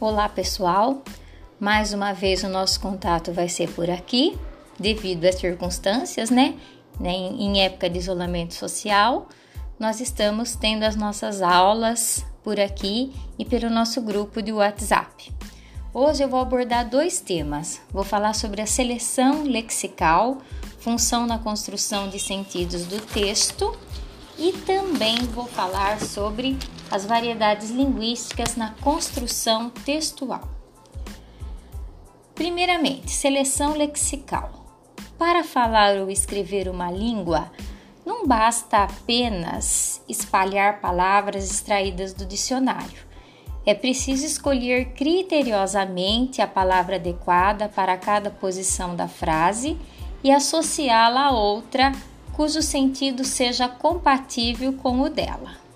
Olá, pessoal. Mais uma vez o nosso contato vai ser por aqui, devido às circunstâncias, né? Em época de isolamento social, nós estamos tendo as nossas aulas por aqui e pelo nosso grupo de WhatsApp. Hoje eu vou abordar dois temas. Vou falar sobre a seleção lexical, função na construção de sentidos do texto, e também vou falar sobre as variedades linguísticas na construção textual. Primeiramente, seleção lexical. Para falar ou escrever uma língua, não basta apenas espalhar palavras extraídas do dicionário. É preciso escolher criteriosamente a palavra adequada para cada posição da frase e associá-la a outra cujo sentido seja compatível com o dela.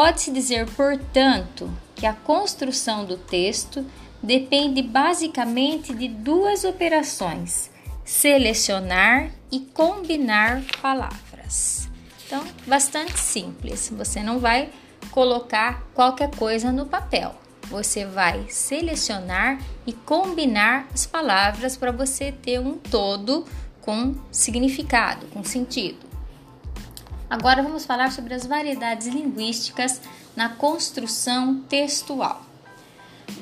Pode-se dizer, portanto, que a construção do texto depende basicamente de duas operações: selecionar e combinar palavras. Então, bastante simples. Você não vai colocar qualquer coisa no papel. Você vai selecionar e combinar as palavras para você ter um todo com significado, com sentido. Agora vamos falar sobre as variedades linguísticas na construção textual.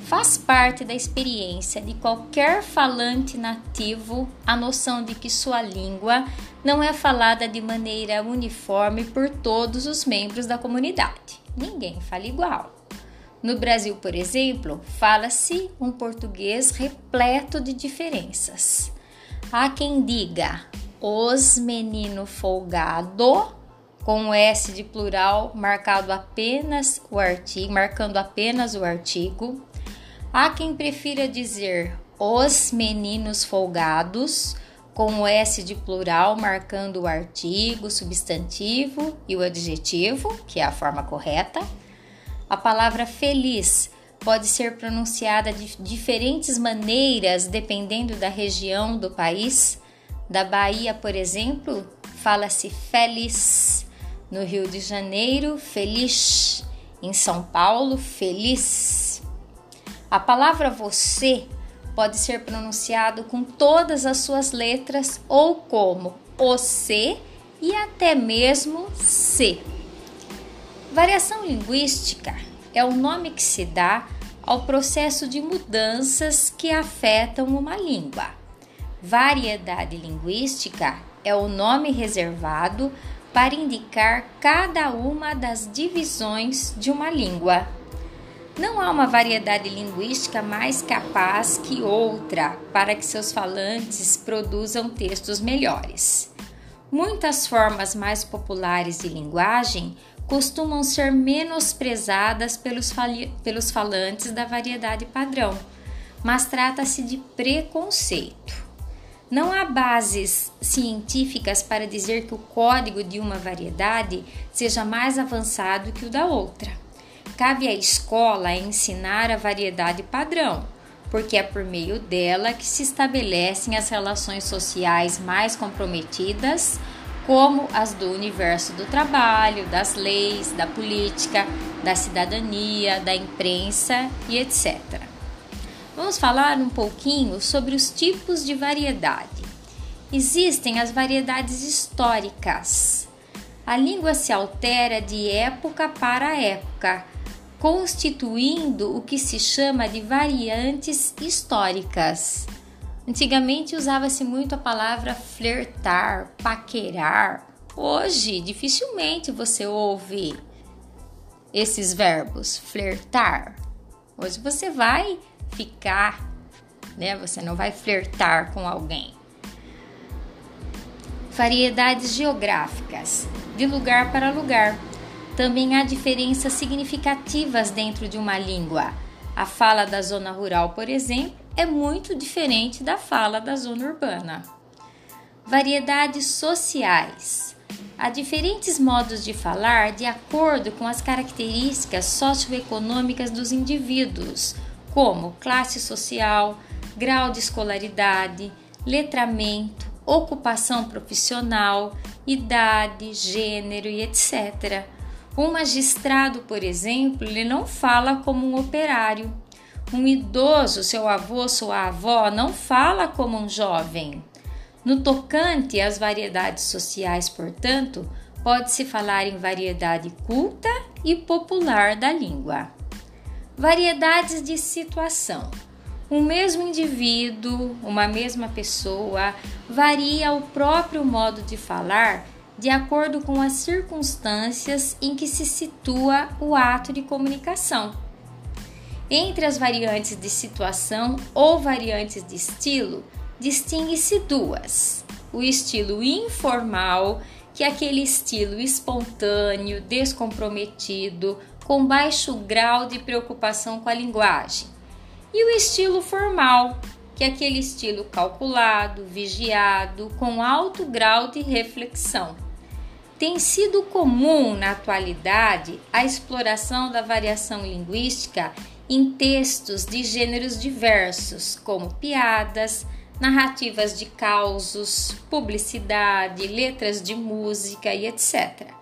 Faz parte da experiência de qualquer falante nativo a noção de que sua língua não é falada de maneira uniforme por todos os membros da comunidade. Ninguém fala igual. No Brasil, por exemplo, fala-se um português repleto de diferenças. Há quem diga os menino folgado com o S de plural marcado apenas o artigo, marcando apenas o artigo. Há quem prefira dizer os meninos folgados com o S de plural marcando o artigo, substantivo e o adjetivo, que é a forma correta. A palavra feliz pode ser pronunciada de diferentes maneiras dependendo da região do país. Da Bahia, por exemplo, fala-se feliz no Rio de Janeiro, feliz. Em São Paulo, feliz. A palavra você pode ser pronunciado com todas as suas letras ou como o C e até mesmo C. Variação linguística é o nome que se dá ao processo de mudanças que afetam uma língua. Variedade linguística é o nome reservado para indicar cada uma das divisões de uma língua. Não há uma variedade linguística mais capaz que outra para que seus falantes produzam textos melhores. Muitas formas mais populares de linguagem costumam ser menosprezadas pelos, pelos falantes da variedade padrão, mas trata-se de preconceito. Não há bases científicas para dizer que o código de uma variedade seja mais avançado que o da outra. Cabe à escola ensinar a variedade padrão, porque é por meio dela que se estabelecem as relações sociais mais comprometidas, como as do universo do trabalho, das leis, da política, da cidadania, da imprensa e etc. Vamos falar um pouquinho sobre os tipos de variedade. Existem as variedades históricas. A língua se altera de época para época, constituindo o que se chama de variantes históricas. Antigamente usava-se muito a palavra flertar, paquerar. Hoje, dificilmente você ouve esses verbos, flertar. Hoje você vai ficar, né? Você não vai flertar com alguém. Variedades geográficas, de lugar para lugar. Também há diferenças significativas dentro de uma língua. A fala da zona rural, por exemplo, é muito diferente da fala da zona urbana. Variedades sociais. Há diferentes modos de falar de acordo com as características socioeconômicas dos indivíduos, como classe social, grau de escolaridade, letramento, ocupação profissional, idade, gênero e etc. Um magistrado, por exemplo, ele não fala como um operário. Um idoso, seu avô, sua avó, não fala como um jovem. No tocante às variedades sociais, portanto, pode-se falar em variedade culta e popular da língua. Variedades de situação. Um mesmo indivíduo, uma mesma pessoa, varia o próprio modo de falar de acordo com as circunstâncias em que se situa o ato de comunicação. Entre as variantes de situação ou variantes de estilo, distingue-se duas: o estilo informal, que é aquele estilo espontâneo, descomprometido, com baixo grau de preocupação com a linguagem, e o estilo formal, que é aquele estilo calculado, vigiado, com alto grau de reflexão. Tem sido comum na atualidade a exploração da variação linguística em textos de gêneros diversos, como piadas, narrativas de causos, publicidade, letras de música e etc.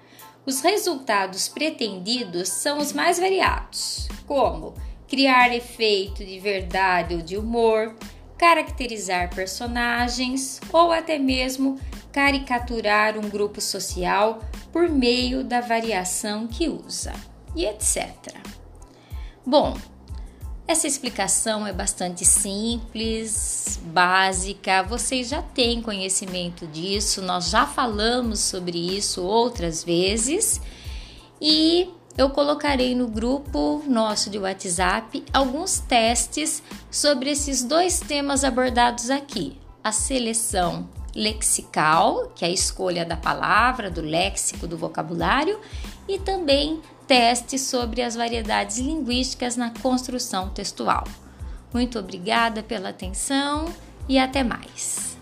Os resultados pretendidos são os mais variados, como criar efeito de verdade ou de humor, caracterizar personagens ou até mesmo caricaturar um grupo social por meio da variação que usa, e etc. Bom, essa explicação é bastante simples, básica, vocês já têm conhecimento disso, nós já falamos sobre isso outras vezes. E eu colocarei no grupo nosso de WhatsApp alguns testes sobre esses dois temas abordados aqui: a seleção lexical, que é a escolha da palavra, do léxico, do vocabulário, e também testes sobre as variedades linguísticas na construção textual. Muito obrigada pela atenção e até mais.